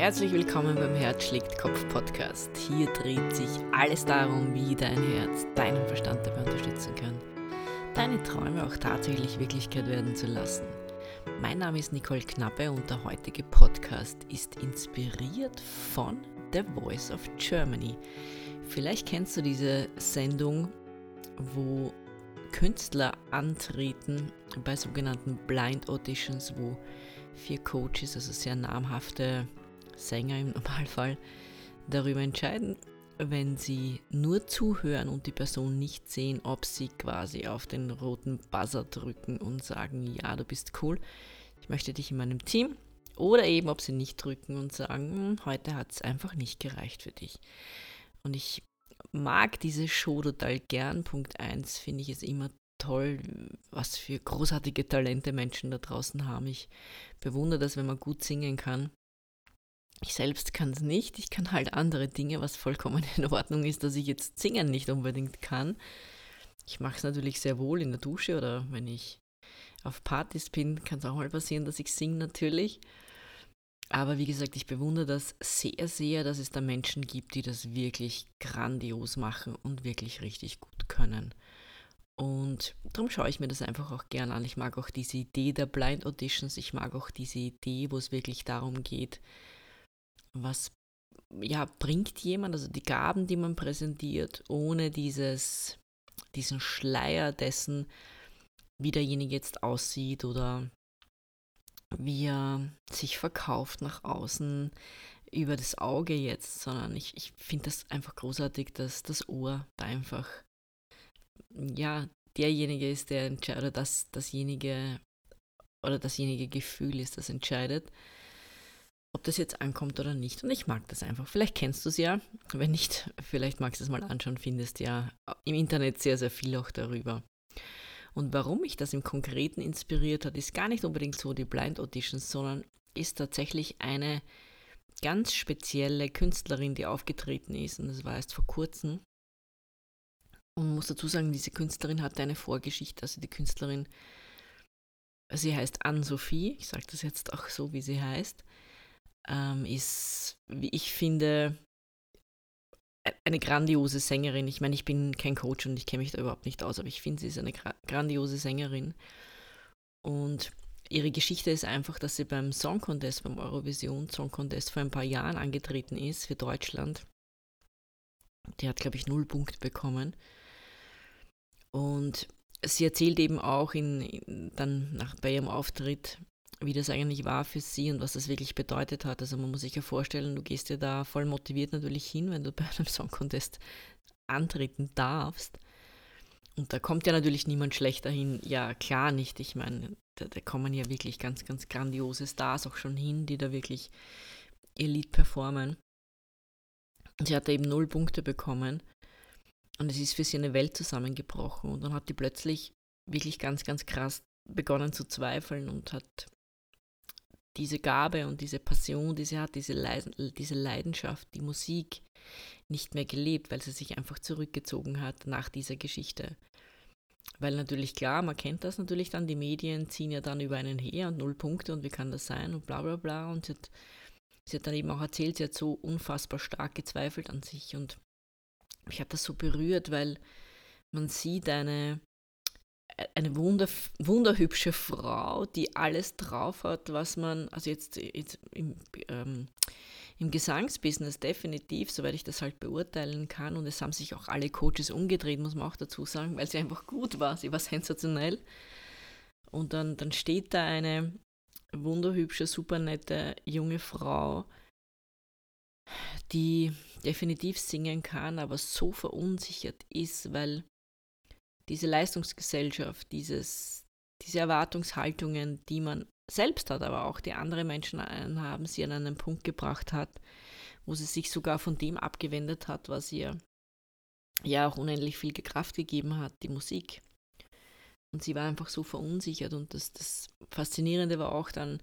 Herzlich willkommen beim Herz schlägt Kopf Podcast. Hier dreht sich alles darum, wie dein Herz deinen Verstand dabei unterstützen kann, deine Träume auch tatsächlich Wirklichkeit werden zu lassen. Mein Name ist Nicole Knappe und der heutige Podcast ist inspiriert von The Voice of Germany. Vielleicht kennst du diese Sendung, wo Künstler antreten bei sogenannten Blind Auditions, wo vier Coaches, also sehr namhafte Sänger im Normalfall, darüber entscheiden, wenn sie nur zuhören und die Person nicht sehen, ob sie quasi auf den roten Buzzer drücken und sagen, ja, du bist cool, ich möchte dich in meinem Team. Oder eben, ob sie nicht drücken und sagen, hm, heute hat es einfach nicht gereicht für dich. Und ich mag diese Show total gern. Punkt 1 finde ich es immer toll, was für großartige Talente Menschen da draußen haben. Ich bewundere das, wenn man gut singen kann. Ich selbst kann es nicht. Ich kann halt andere Dinge, was vollkommen in Ordnung ist, dass ich jetzt singen nicht unbedingt kann. Ich mache es natürlich sehr wohl in der Dusche oder wenn ich auf Partys bin, kann es auch mal passieren, dass ich singe natürlich. Aber wie gesagt, ich bewundere das sehr, sehr, dass es da Menschen gibt, die das wirklich grandios machen und wirklich richtig gut können. Und darum schaue ich mir das einfach auch gern an. Ich mag auch diese Idee der Blind Auditions. Ich mag auch diese Idee, wo es wirklich darum geht, was ja, bringt jemand, also die Gaben, die man präsentiert, ohne dieses, diesen Schleier dessen, wie derjenige jetzt aussieht oder wie er sich verkauft nach außen über das Auge jetzt, sondern ich, ich finde das einfach großartig, dass das Ohr da einfach, ja, derjenige ist, der entscheidet, oder das, dasjenige, oder dasjenige Gefühl ist, das entscheidet ob das jetzt ankommt oder nicht. Und ich mag das einfach. Vielleicht kennst du es ja. Wenn nicht, vielleicht magst du es mal anschauen, findest ja im Internet sehr, sehr viel auch darüber. Und warum mich das im Konkreten inspiriert hat, ist gar nicht unbedingt so die Blind Auditions, sondern ist tatsächlich eine ganz spezielle Künstlerin, die aufgetreten ist. Und das war erst vor kurzem. Und muss dazu sagen, diese Künstlerin hatte eine Vorgeschichte. Also die Künstlerin, sie heißt Anne-Sophie. Ich sage das jetzt auch so, wie sie heißt ähm, ist, wie ich finde, e-, eine grandiose Sängerin. Ich meine, ich bin kein Coach und ich kenne mich da überhaupt nicht aus, aber ich finde, sie ist eine grandiose Sängerin. Und ihre Geschichte ist einfach, dass sie beim Song Contest, beim Eurovision Song Contest vor ein paar Jahren angetreten ist für Deutschland. Die hat, glaube ich, null Punkte bekommen. Und sie erzählt eben auch in, in, dann nach, bei ihrem Auftritt, wie das eigentlich war für sie und was das wirklich bedeutet hat. Also man muss sich ja vorstellen, du gehst ja da voll motiviert natürlich hin, wenn du bei einem Song Contest antreten darfst. Und da kommt ja natürlich niemand schlechter hin. Ja, klar nicht. Ich meine, da, da kommen ja wirklich ganz, ganz grandiose Stars auch schon hin, die da wirklich Elite performen. Und sie hat da eben null Punkte bekommen. Und es ist für sie eine Welt zusammengebrochen. Und dann hat die plötzlich wirklich ganz, ganz krass begonnen zu zweifeln und hat diese Gabe und diese Passion, die sie hat, diese, Leid diese Leidenschaft, die Musik nicht mehr gelebt, weil sie sich einfach zurückgezogen hat nach dieser Geschichte. Weil natürlich klar, man kennt das natürlich dann, die Medien ziehen ja dann über einen her und null Punkte und wie kann das sein und bla bla bla. Und sie hat, sie hat dann eben auch erzählt, sie hat so unfassbar stark gezweifelt an sich und mich hat das so berührt, weil man sieht eine, eine wunder, wunderhübsche Frau, die alles drauf hat, was man, also jetzt, jetzt im, ähm, im Gesangsbusiness definitiv, soweit ich das halt beurteilen kann. Und es haben sich auch alle Coaches umgedreht, muss man auch dazu sagen, weil sie einfach gut war. Sie war sensationell. Und dann, dann steht da eine wunderhübsche, super nette junge Frau, die definitiv singen kann, aber so verunsichert ist, weil diese Leistungsgesellschaft, dieses, diese Erwartungshaltungen, die man selbst hat, aber auch die andere Menschen haben, sie an einen Punkt gebracht hat, wo sie sich sogar von dem abgewendet hat, was ihr ja auch unendlich viel Kraft gegeben hat, die Musik. Und sie war einfach so verunsichert und das, das Faszinierende war auch dann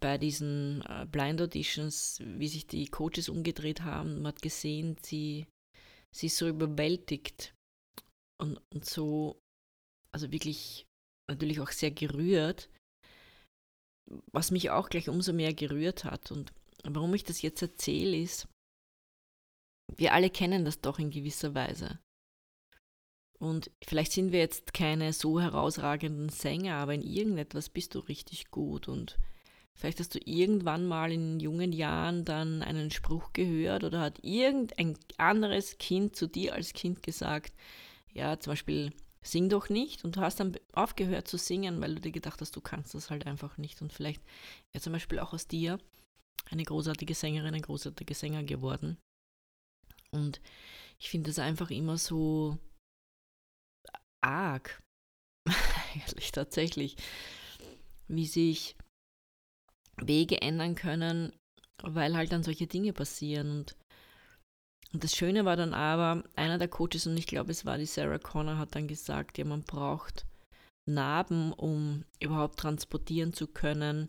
bei diesen äh, Blind Auditions, wie sich die Coaches umgedreht haben. Man hat gesehen, sie, sie ist so überwältigt und, und so, also wirklich natürlich auch sehr gerührt, was mich auch gleich umso mehr gerührt hat. Und warum ich das jetzt erzähle, ist, wir alle kennen das doch in gewisser Weise. Und vielleicht sind wir jetzt keine so herausragenden Sänger, aber in irgendetwas bist du richtig gut. Und vielleicht hast du irgendwann mal in jungen Jahren dann einen Spruch gehört oder hat irgendein anderes Kind zu dir als Kind gesagt, ja, zum Beispiel, sing doch nicht. Und du hast dann aufgehört zu singen, weil du dir gedacht hast, du kannst das halt einfach nicht. Und vielleicht ja zum Beispiel auch aus dir eine großartige Sängerin, ein großartiger Sänger geworden. Und ich finde es einfach immer so arg, eigentlich tatsächlich, wie sich Wege ändern können, weil halt dann solche Dinge passieren. Und, und das Schöne war dann aber, einer der Coaches, und ich glaube, es war die Sarah Connor, hat dann gesagt, ja, man braucht Narben, um überhaupt transportieren zu können,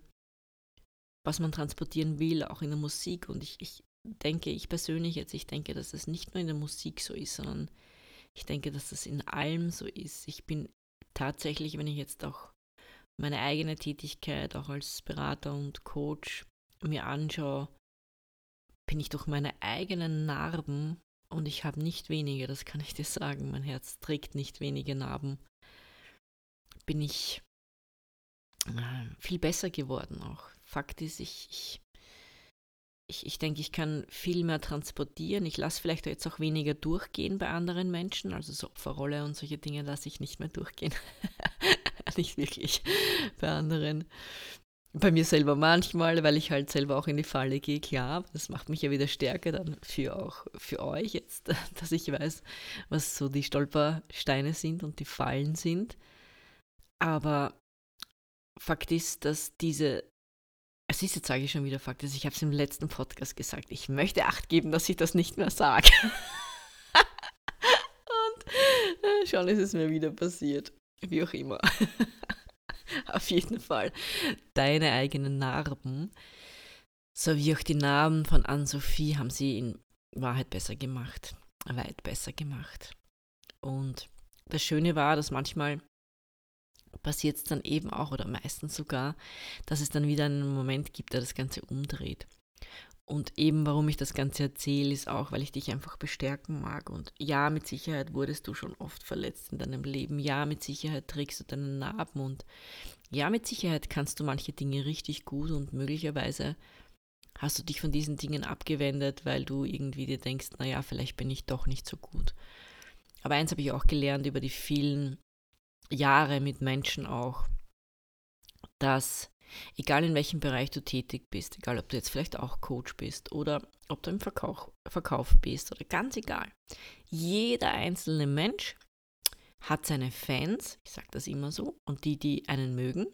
was man transportieren will, auch in der Musik. Und ich, ich denke, ich persönlich jetzt, ich denke, dass es nicht nur in der Musik so ist, sondern ich denke, dass das in allem so ist. Ich bin tatsächlich, wenn ich jetzt auch meine eigene Tätigkeit auch als Berater und Coach mir anschaue, bin ich durch meine eigenen Narben und ich habe nicht wenige, das kann ich dir sagen, mein Herz trägt nicht wenige Narben, bin ich äh, viel besser geworden auch. Fakt ist, ich, ich ich, ich denke, ich kann viel mehr transportieren. Ich lasse vielleicht jetzt auch weniger durchgehen bei anderen Menschen. Also so Opferrolle und solche Dinge lasse ich nicht mehr durchgehen. nicht wirklich bei anderen. Bei mir selber manchmal, weil ich halt selber auch in die Falle gehe, klar. Das macht mich ja wieder stärker dann für auch für euch jetzt, dass ich weiß, was so die Stolpersteine sind und die Fallen sind. Aber Fakt ist, dass diese es ist jetzt sage ich schon wieder Fakt, also ich habe es im letzten Podcast gesagt. Ich möchte Acht geben, dass ich das nicht mehr sage. Und äh, schon ist es mir wieder passiert. Wie auch immer. Auf jeden Fall. Deine eigenen Narben, sowie auch die Narben von Anne-Sophie, haben sie in Wahrheit besser gemacht. Weit besser gemacht. Und das Schöne war, dass manchmal passiert es dann eben auch oder meistens sogar, dass es dann wieder einen Moment gibt, der das Ganze umdreht. Und eben warum ich das Ganze erzähle, ist auch, weil ich dich einfach bestärken mag. Und ja, mit Sicherheit wurdest du schon oft verletzt in deinem Leben. Ja, mit Sicherheit trägst du deinen Narben. Und ja, mit Sicherheit kannst du manche Dinge richtig gut und möglicherweise hast du dich von diesen Dingen abgewendet, weil du irgendwie dir denkst, naja, vielleicht bin ich doch nicht so gut. Aber eins habe ich auch gelernt über die vielen Jahre mit Menschen auch, dass egal in welchem Bereich du tätig bist, egal ob du jetzt vielleicht auch Coach bist oder ob du im Verkauf, Verkauf bist oder ganz egal, jeder einzelne Mensch hat seine Fans, ich sage das immer so, und die, die einen mögen.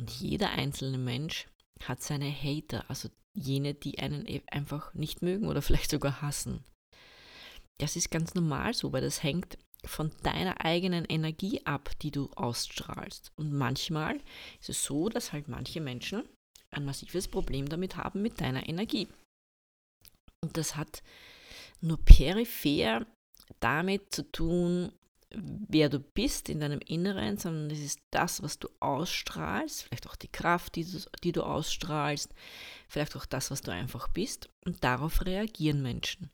Und jeder einzelne Mensch hat seine Hater, also jene, die einen e-, einfach nicht mögen oder vielleicht sogar hassen. Das ist ganz normal so, weil das hängt von deiner eigenen Energie ab, die du ausstrahlst. Und manchmal ist es so, dass halt manche Menschen ein massives Problem damit haben mit deiner Energie. Und das hat nur peripher damit zu tun, wer du bist in deinem Inneren, sondern es ist das, was du ausstrahlst, vielleicht auch die Kraft, die du, die du ausstrahlst, vielleicht auch das, was du einfach bist. Und darauf reagieren Menschen.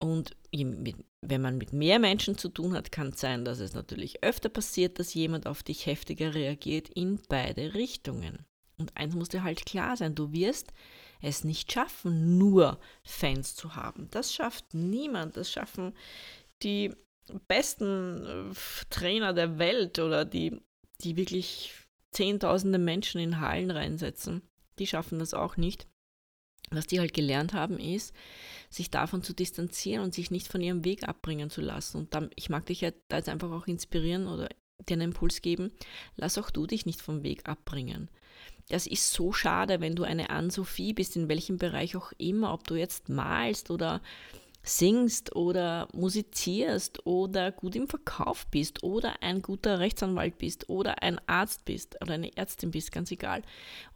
Und wenn man mit mehr Menschen zu tun hat, kann es sein, dass es natürlich öfter passiert, dass jemand auf dich heftiger reagiert in beide Richtungen. Und eins muss dir halt klar sein, du wirst es nicht schaffen, nur Fans zu haben. Das schafft niemand. Das schaffen die besten äh, Trainer der Welt oder die, die wirklich Zehntausende Menschen in Hallen reinsetzen. Die schaffen das auch nicht. Was die halt gelernt haben, ist, sich davon zu distanzieren und sich nicht von ihrem Weg abbringen zu lassen. Und dann, ich mag dich ja da jetzt einfach auch inspirieren oder dir einen Impuls geben, lass auch du dich nicht vom Weg abbringen. Das ist so schade, wenn du eine Ann-Sophie bist, in welchem Bereich auch immer, ob du jetzt malst oder singst oder musizierst oder gut im Verkauf bist oder ein guter Rechtsanwalt bist oder ein Arzt bist oder eine Ärztin bist, ganz egal.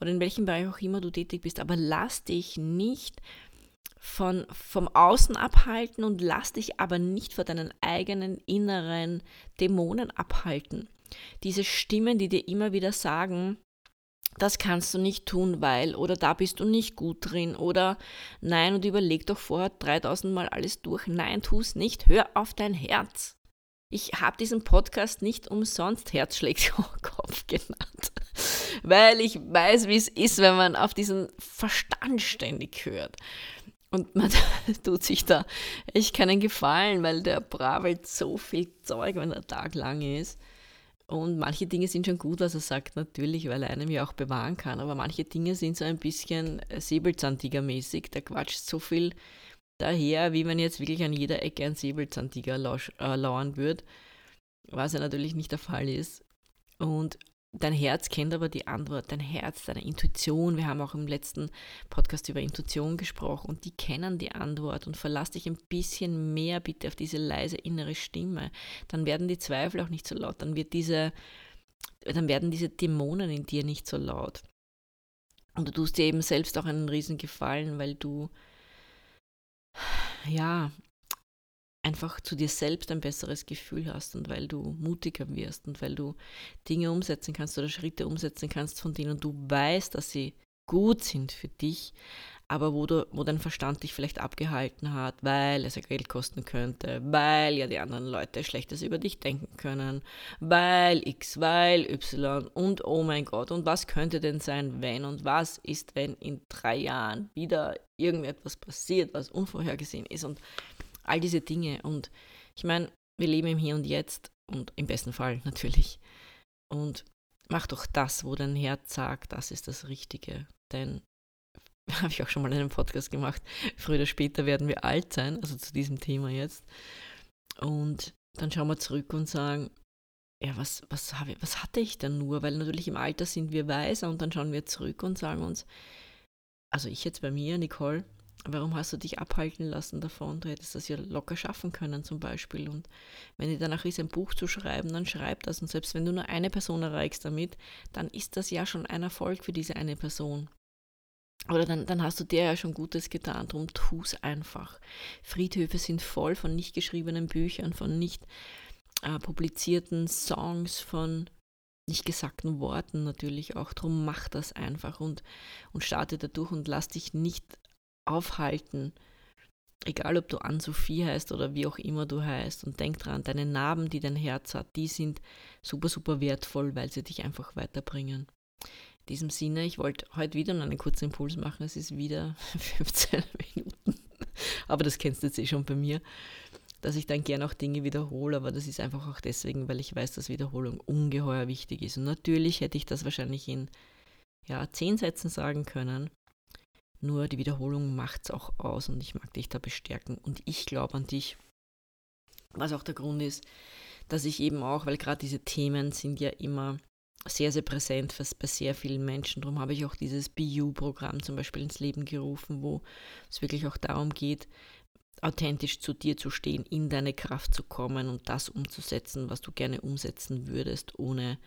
Oder in welchem Bereich auch immer du tätig bist. Aber lass dich nicht von, vom Außen abhalten und lass dich aber nicht vor deinen eigenen inneren Dämonen abhalten. Diese Stimmen, die dir immer wieder sagen, das kannst du nicht tun, weil oder da bist du nicht gut drin oder nein und überleg doch vorher 3000 Mal alles durch. Nein, tu es nicht. Hör auf dein Herz. Ich habe diesen Podcast nicht umsonst Herzschläge Kopf genannt, weil ich weiß, wie es ist, wenn man auf diesen Verstand ständig hört. Und man tut sich da echt keinen Gefallen, weil der bravelt so viel Zeug, wenn der Tag lang ist. Und manche Dinge sind schon gut, was er sagt, natürlich, weil er einem ja auch bewahren kann. Aber manche Dinge sind so ein bisschen äh, Säbelzahntiger-mäßig. Der quatscht so viel daher, wie wenn jetzt wirklich an jeder Ecke ein Säbelzahntiger äh, lauern würde, was ja natürlich nicht der Fall ist. Und Dein Herz kennt aber die Antwort, dein Herz, deine Intuition. Wir haben auch im letzten Podcast über Intuition gesprochen und die kennen die Antwort und verlass dich ein bisschen mehr bitte auf diese leise innere Stimme. Dann werden die Zweifel auch nicht so laut, dann wird diese, dann werden diese Dämonen in dir nicht so laut. Und du tust dir eben selbst auch einen riesen Gefallen, weil du ja einfach zu dir selbst ein besseres Gefühl hast und weil du mutiger wirst und weil du Dinge umsetzen kannst oder Schritte umsetzen kannst, von denen du weißt, dass sie gut sind für dich, aber wo, du, wo dein Verstand dich vielleicht abgehalten hat, weil es ja Geld kosten könnte, weil ja die anderen Leute Schlechtes über dich denken können, weil X, weil Y und oh mein Gott, und was könnte denn sein, wenn und was ist, wenn in drei Jahren wieder irgendetwas passiert, was unvorhergesehen ist und all diese Dinge. Und ich meine, wir leben im Hier und Jetzt und im besten Fall natürlich. Und mach doch das, wo dein Herz sagt, das ist das Richtige. Denn, habe ich auch schon mal in einem Podcast gemacht, früher oder später werden wir alt sein, also zu diesem Thema jetzt. Und dann schauen wir zurück und sagen, ja, was, was, habe, was hatte ich denn nur? Weil natürlich im Alter sind wir weiser und dann schauen wir zurück und sagen uns, also ich jetzt bei mir, Nicole, Warum hast du dich abhalten lassen davon? Du hättest das ja locker schaffen können zum Beispiel. Und wenn dir danach ist, ein Buch zu schreiben, dann schreib das. Und selbst wenn du nur eine Person erreichst damit, dann ist das ja schon ein Erfolg für diese eine Person. Oder dann, dann hast du dir ja schon Gutes getan, darum tu es einfach. Friedhöfe sind voll von nicht geschriebenen Büchern, von nicht äh, publizierten Songs, von nicht gesagten Worten natürlich auch. Darum mach das einfach und, und starte dadurch und lass dich nicht aufhalten. Egal, ob du Ann-Sophie heißt oder wie auch immer du heißt. Und denk dran, deine Narben, die dein Herz hat, die sind super, super wertvoll, weil sie dich einfach weiterbringen. In diesem Sinne, ich wollte heute wieder einen kurzen Impuls machen. Es ist wieder 15 Minuten. Aber das kennst du jetzt eh schon bei mir, dass ich dann gerne auch Dinge wiederhole. Aber das ist einfach auch deswegen, weil ich weiß, dass Wiederholung ungeheuer wichtig ist. Und natürlich hätte ich das wahrscheinlich in ja, zehn Sätzen sagen können. Nur die Wiederholung macht es auch aus und ich mag dich da bestärken und ich glaube an dich. Was auch der Grund ist, dass ich eben auch, weil gerade diese Themen sind ja immer sehr, sehr präsent bei sehr vielen Menschen. Darum habe ich auch dieses BU-Programm zum Beispiel ins Leben gerufen, wo es wirklich auch darum geht, authentisch zu dir zu stehen, in deine Kraft zu kommen und das umzusetzen, was du gerne umsetzen würdest, ohne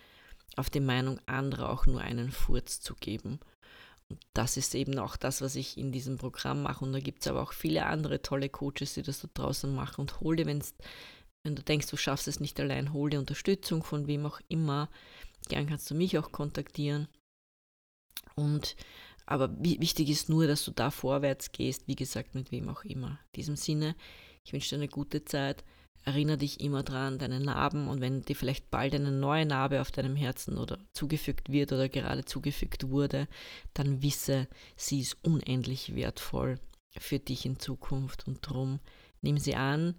auf die Meinung anderer auch nur einen Furz zu geben das ist eben auch das, was ich in diesem Programm mache. Und da gibt es aber auch viele andere tolle Coaches, die das da draußen machen. Und hol dir, wenn's, wenn du denkst, du schaffst es nicht allein, hol dir Unterstützung von wem auch immer. Gern kannst du mich auch kontaktieren. Und aber wichtig ist nur, dass du da vorwärts gehst, wie gesagt, mit wem auch immer. In diesem Sinne, ich wünsche dir eine gute Zeit. Erinnere dich immer dran, deine Narben und wenn dir vielleicht bald eine neue Narbe auf deinem Herzen oder zugefügt wird oder gerade zugefügt wurde, dann wisse, sie ist unendlich wertvoll für dich in Zukunft und drum nimm sie an,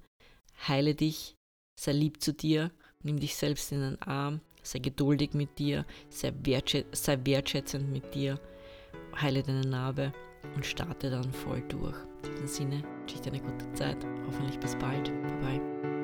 heile dich, sei lieb zu dir, nimm dich selbst in den Arm, sei geduldig mit dir, sei, wertschä sei wertschätzend mit dir, heile deine Narbe und starte dann voll durch. In diesem Sinne wünsche ich dir eine gute Zeit. Hoffentlich bis bald. Bye bye.